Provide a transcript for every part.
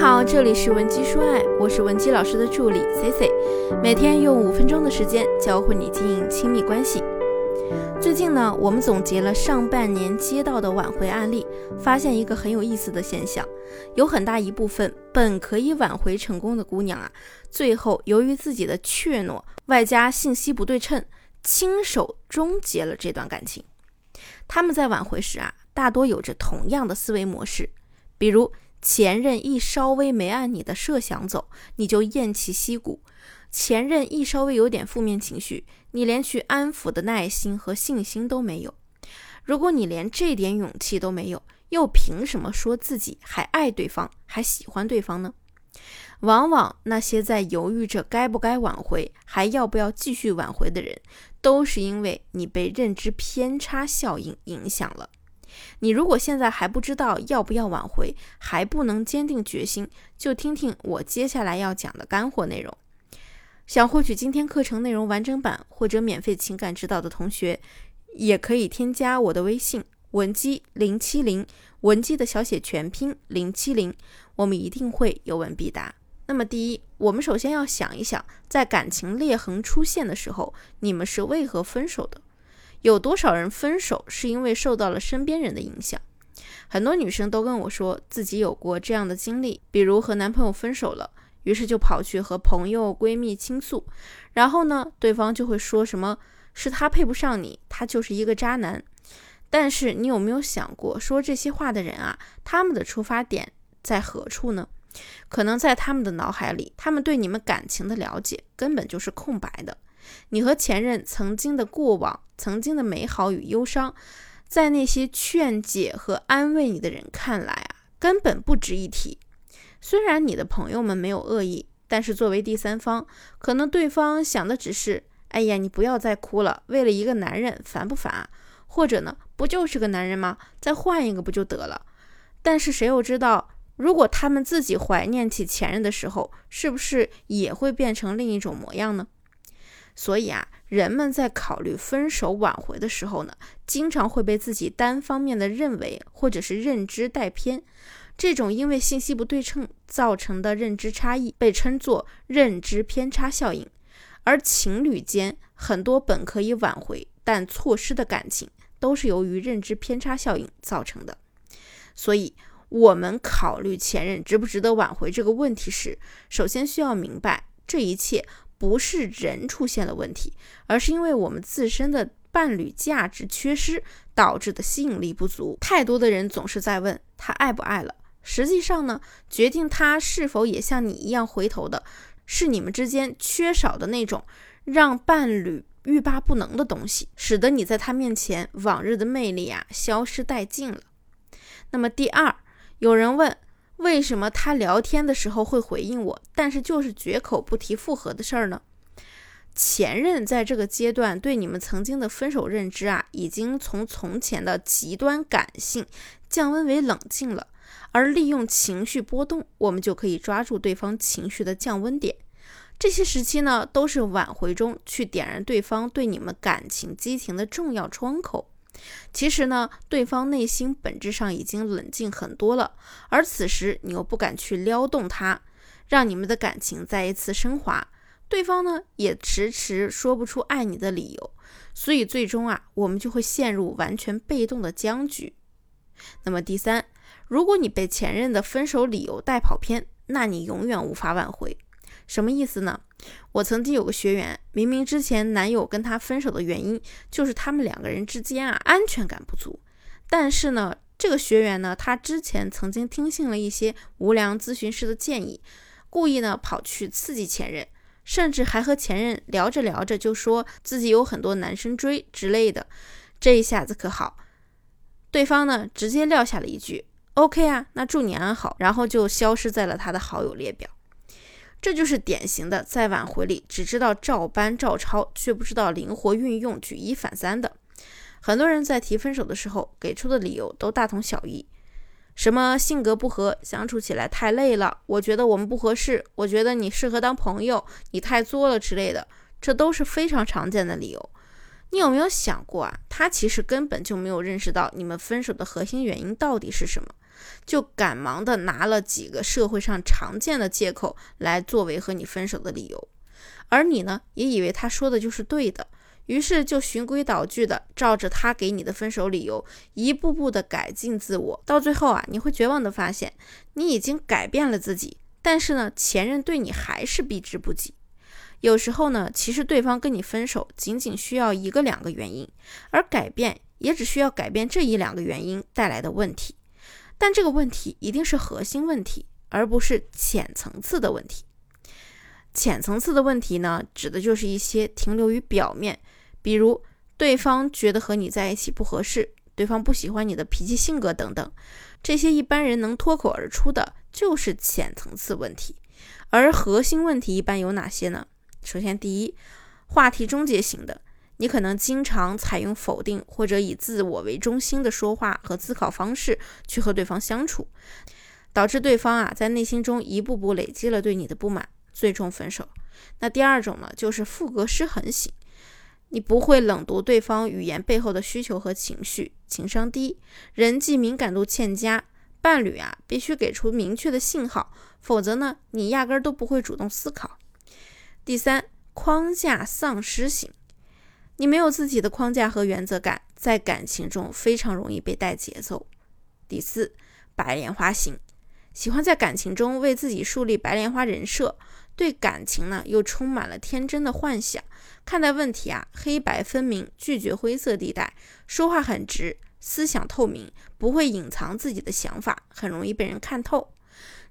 好，这里是文姬说爱，我是文姬老师的助理 C C，每天用五分钟的时间教会你经营亲密关系。最近呢，我们总结了上半年接到的挽回案例，发现一个很有意思的现象，有很大一部分本可以挽回成功的姑娘啊，最后由于自己的怯懦，外加信息不对称，亲手终结了这段感情。他们在挽回时啊，大多有着同样的思维模式，比如前任一稍微没按你的设想走，你就偃旗息鼓。前任一稍微有点负面情绪，你连去安抚的耐心和信心都没有。如果你连这点勇气都没有，又凭什么说自己还爱对方，还喜欢对方呢？往往那些在犹豫着该不该挽回，还要不要继续挽回的人，都是因为你被认知偏差效应影响了。你如果现在还不知道要不要挽回，还不能坚定决心，就听听我接下来要讲的干货内容。想获取今天课程内容完整版或者免费情感指导的同学，也可以添加我的微信文姬零七零，文姬的小写全拼零七零，我们一定会有问必答。那么第一，我们首先要想一想，在感情裂痕出现的时候，你们是为何分手的？有多少人分手是因为受到了身边人的影响？很多女生都跟我说自己有过这样的经历，比如和男朋友分手了。于是就跑去和朋友闺蜜倾诉，然后呢，对方就会说什么是他配不上你，他就是一个渣男。但是你有没有想过，说这些话的人啊，他们的出发点在何处呢？可能在他们的脑海里，他们对你们感情的了解根本就是空白的。你和前任曾经的过往，曾经的美好与忧伤，在那些劝解和安慰你的人看来啊，根本不值一提。虽然你的朋友们没有恶意，但是作为第三方，可能对方想的只是：哎呀，你不要再哭了，为了一个男人，烦不烦啊？或者呢，不就是个男人吗？再换一个不就得了？但是谁又知道，如果他们自己怀念起前任的时候，是不是也会变成另一种模样呢？所以啊，人们在考虑分手挽回的时候呢，经常会被自己单方面的认为或者是认知带偏。这种因为信息不对称造成的认知差异被称作认知偏差效应，而情侣间很多本可以挽回但错失的感情，都是由于认知偏差效应造成的。所以，我们考虑前任值不值得挽回这个问题时，首先需要明白，这一切不是人出现了问题，而是因为我们自身的伴侣价值缺失导致的吸引力不足。太多的人总是在问他爱不爱了。实际上呢，决定他是否也像你一样回头的，是你们之间缺少的那种让伴侣欲罢不能的东西，使得你在他面前往日的魅力啊消失殆尽了。那么第二，有人问，为什么他聊天的时候会回应我，但是就是绝口不提复合的事儿呢？前任在这个阶段对你们曾经的分手认知啊，已经从从前的极端感性降温为冷静了。而利用情绪波动，我们就可以抓住对方情绪的降温点。这些时期呢，都是挽回中去点燃对方对你们感情激情的重要窗口。其实呢，对方内心本质上已经冷静很多了，而此时你又不敢去撩动他，让你们的感情再一次升华。对方呢，也迟迟说不出爱你的理由，所以最终啊，我们就会陷入完全被动的僵局。那么第三。如果你被前任的分手理由带跑偏，那你永远无法挽回。什么意思呢？我曾经有个学员，明明之前男友跟她分手的原因就是他们两个人之间啊安全感不足，但是呢，这个学员呢，他之前曾经听信了一些无良咨询师的建议，故意呢跑去刺激前任，甚至还和前任聊着聊着就说自己有很多男生追之类的。这一下子可好，对方呢直接撂下了一句。OK 啊，那祝你安好，然后就消失在了他的好友列表。这就是典型的在挽回里只知道照搬照抄，却不知道灵活运用、举一反三的。很多人在提分手的时候给出的理由都大同小异，什么性格不合，相处起来太累了，我觉得我们不合适，我觉得你适合当朋友，你太作了之类的，这都是非常常见的理由。你有没有想过啊？他其实根本就没有认识到你们分手的核心原因到底是什么。就赶忙的拿了几个社会上常见的借口来作为和你分手的理由，而你呢，也以为他说的就是对的，于是就循规蹈矩的照着他给你的分手理由，一步步的改进自我，到最后啊，你会绝望的发现，你已经改变了自己，但是呢，前任对你还是避之不及。有时候呢，其实对方跟你分手仅仅需要一个两个原因，而改变也只需要改变这一两个原因带来的问题。但这个问题一定是核心问题，而不是浅层次的问题。浅层次的问题呢，指的就是一些停留于表面，比如对方觉得和你在一起不合适，对方不喜欢你的脾气性格等等，这些一般人能脱口而出的，就是浅层次问题。而核心问题一般有哪些呢？首先，第一，话题终结型的，你可能经常采用否定或者以自我为中心的说话和思考方式去和对方相处，导致对方啊在内心中一步步累积了对你的不满，最终分手。那第二种呢，就是复格失衡型，你不会冷读对方语言背后的需求和情绪，情商低，人际敏感度欠佳，伴侣啊必须给出明确的信号，否则呢，你压根儿都不会主动思考。第三，框架丧失型，你没有自己的框架和原则感，在感情中非常容易被带节奏。第四，白莲花型，喜欢在感情中为自己树立白莲花人设，对感情呢又充满了天真的幻想，看待问题啊黑白分明，拒绝灰色地带，说话很直，思想透明，不会隐藏自己的想法，很容易被人看透。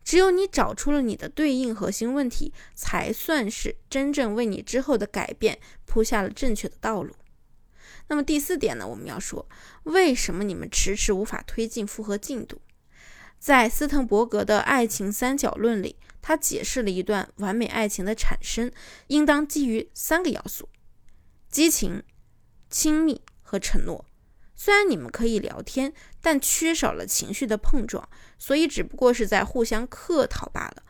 只有你找出了你的对应核心问题，才算是真正为你之后的改变铺下了正确的道路。那么第四点呢？我们要说，为什么你们迟迟无法推进复合进度？在斯滕伯格的爱情三角论里，他解释了一段完美爱情的产生应当基于三个要素：激情、亲密和承诺。虽然你们可以聊天，但缺少了情绪的碰撞，所以只不过是在互相客套罢了。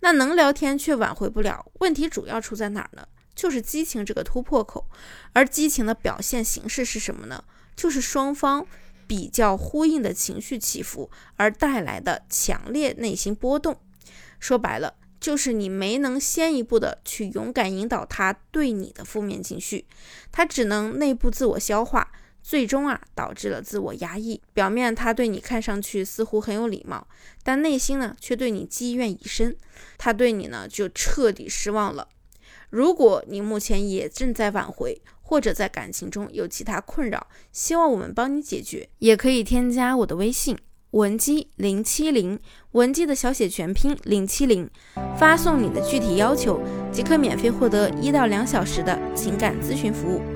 那能聊天却挽回不了，问题主要出在哪儿呢？就是激情这个突破口。而激情的表现形式是什么呢？就是双方比较呼应的情绪起伏而带来的强烈内心波动。说白了，就是你没能先一步的去勇敢引导他对你的负面情绪，他只能内部自我消化。最终啊，导致了自我压抑。表面他对你看上去似乎很有礼貌，但内心呢却对你积怨已深。他对你呢就彻底失望了。如果你目前也正在挽回，或者在感情中有其他困扰，希望我们帮你解决，也可以添加我的微信文姬零七零，文姬的小写全拼零七零，发送你的具体要求，即可免费获得一到两小时的情感咨询服务。